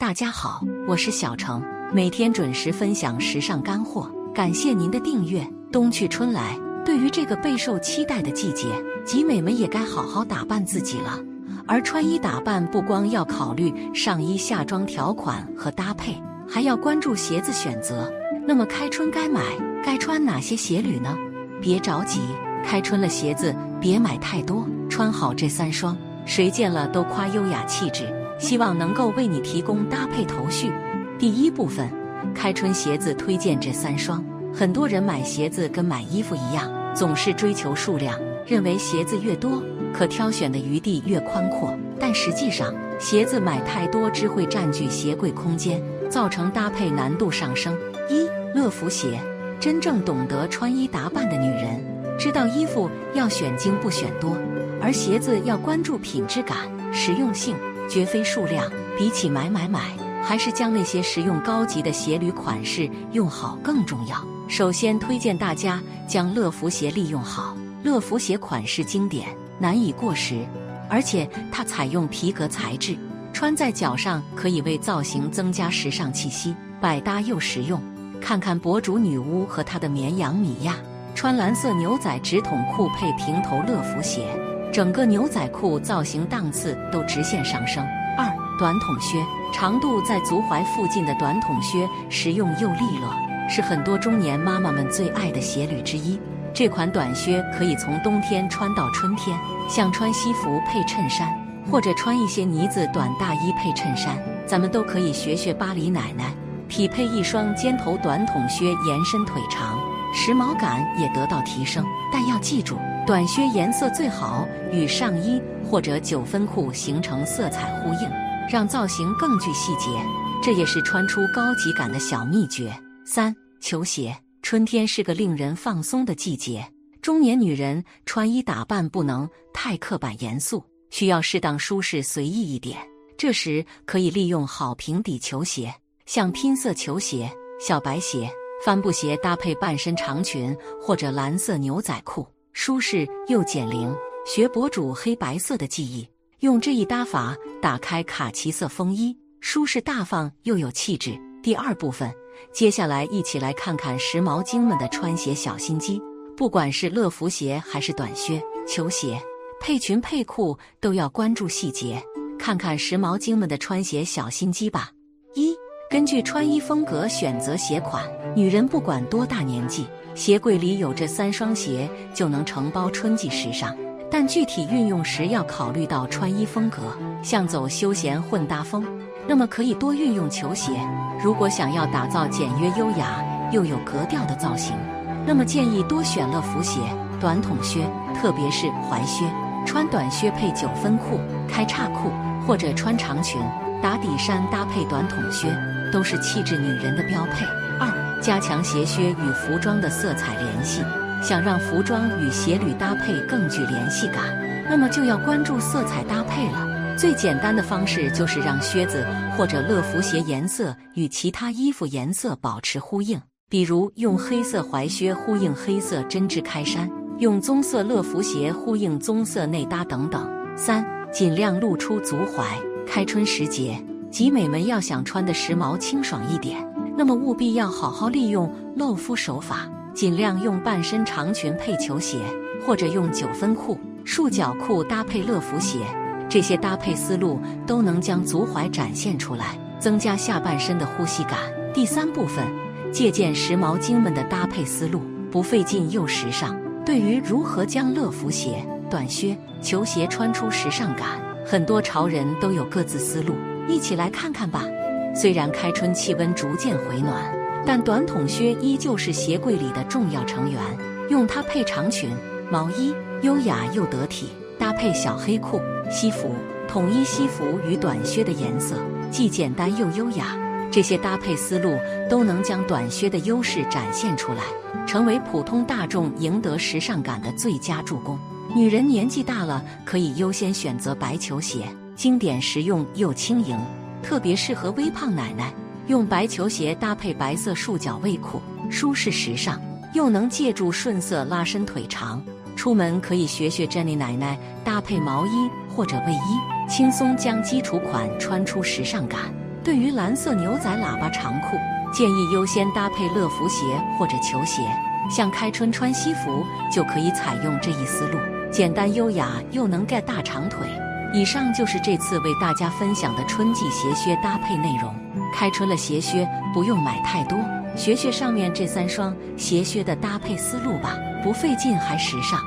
大家好，我是小程，每天准时分享时尚干货。感谢您的订阅。冬去春来，对于这个备受期待的季节，集美们也该好好打扮自己了。而穿衣打扮不光要考虑上衣下装条款和搭配，还要关注鞋子选择。那么开春该买该穿哪些鞋履呢？别着急，开春了鞋子别买太多，穿好这三双，谁见了都夸优雅气质。希望能够为你提供搭配头绪。第一部分，开春鞋子推荐这三双。很多人买鞋子跟买衣服一样，总是追求数量，认为鞋子越多，可挑选的余地越宽阔。但实际上，鞋子买太多只会占据鞋柜空间，造成搭配难度上升。一乐福鞋，真正懂得穿衣打扮的女人，知道衣服要选精不选多，而鞋子要关注品质感、实用性。绝非数量，比起买买买，还是将那些实用高级的鞋履款式用好更重要。首先推荐大家将乐福鞋利用好。乐福鞋款式经典，难以过时，而且它采用皮革材质，穿在脚上可以为造型增加时尚气息，百搭又实用。看看博主女巫和她的绵羊米娅，穿蓝色牛仔直筒裤配平头乐福鞋。整个牛仔裤造型档次都直线上升。二短筒靴，长度在足踝附近的短筒靴，实用又利落，是很多中年妈妈们最爱的鞋履之一。这款短靴可以从冬天穿到春天，像穿西服配衬衫，或者穿一些呢子短大衣配衬衫，咱们都可以学学巴黎奶奶，匹配一双尖头短筒靴，延伸腿长，时髦感也得到提升。但要记住。短靴颜色最好与上衣或者九分裤形成色彩呼应，让造型更具细节，这也是穿出高级感的小秘诀。三球鞋，春天是个令人放松的季节，中年女人穿衣打扮不能太刻板严肃，需要适当舒适随意一点。这时可以利用好平底球鞋，像拼色球鞋、小白鞋、帆布鞋搭配半身长裙或者蓝色牛仔裤。舒适又减龄，学博主黑白色的记忆，用这一搭法打开卡其色风衣，舒适大方又有气质。第二部分，接下来一起来看看时髦精们的穿鞋小心机。不管是乐福鞋还是短靴、球鞋，配裙配裤都要关注细节。看看时髦精们的穿鞋小心机吧。根据穿衣风格选择鞋款，女人不管多大年纪。鞋柜里有这三双鞋就能承包春季时尚，但具体运用时要考虑到穿衣风格。像走休闲混搭风，那么可以多运用球鞋；如果想要打造简约优雅又有格调的造型，那么建议多选乐福鞋、短筒靴，特别是踝靴。穿短靴配九分裤、开叉裤，或者穿长裙打底衫搭配短筒靴，都是气质女人的标配。二。加强鞋靴与服装的色彩联系，想让服装与鞋履搭配更具联系感，那么就要关注色彩搭配了。最简单的方式就是让靴子或者乐福鞋颜色与其他衣服颜色保持呼应，比如用黑色踝靴呼应黑色针织开衫，用棕色乐福鞋呼应棕色内搭等等。三，尽量露出足踝。开春时节，集美们要想穿的时髦清爽一点。那么务必要好好利用露肤手法，尽量用半身长裙配球鞋，或者用九分裤、束脚裤搭配乐福鞋。这些搭配思路都能将足踝展现出来，增加下半身的呼吸感。第三部分，借鉴时髦精们的搭配思路，不费劲又时尚。对于如何将乐福鞋、短靴、球鞋穿出时尚感，很多潮人都有各自思路，一起来看看吧。虽然开春气温逐渐回暖，但短筒靴依旧是鞋柜里的重要成员。用它配长裙、毛衣，优雅又得体；搭配小黑裤、西服，统一西服与短靴的颜色，既简单又优雅。这些搭配思路都能将短靴的优势展现出来，成为普通大众赢得时尚感的最佳助攻。女人年纪大了，可以优先选择白球鞋，经典实用又轻盈。特别适合微胖奶奶，用白球鞋搭配白色束脚卫裤，舒适时尚，又能借助顺色拉伸腿长。出门可以学学 Jenny 奶奶搭配毛衣或者卫衣，轻松将基础款穿出时尚感。对于蓝色牛仔喇叭长裤，建议优先搭配乐福鞋或者球鞋。像开春穿西服就可以采用这一思路，简单优雅又能盖大长腿。以上就是这次为大家分享的春季鞋靴搭配内容。开春了，鞋靴不用买太多，学学上面这三双鞋靴的搭配思路吧，不费劲还时尚。